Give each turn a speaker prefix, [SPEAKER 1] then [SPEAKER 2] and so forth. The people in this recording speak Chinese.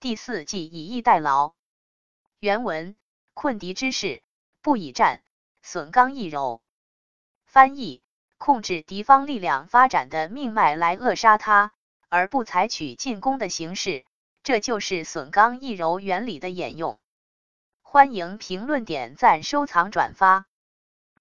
[SPEAKER 1] 第四季以逸待劳。原文困敌之势不以战损刚易柔。翻译控制敌方力量发展的命脉来扼杀它而不采取进攻的形式这就是损刚易柔原理的演用。欢迎评论点赞收藏转发。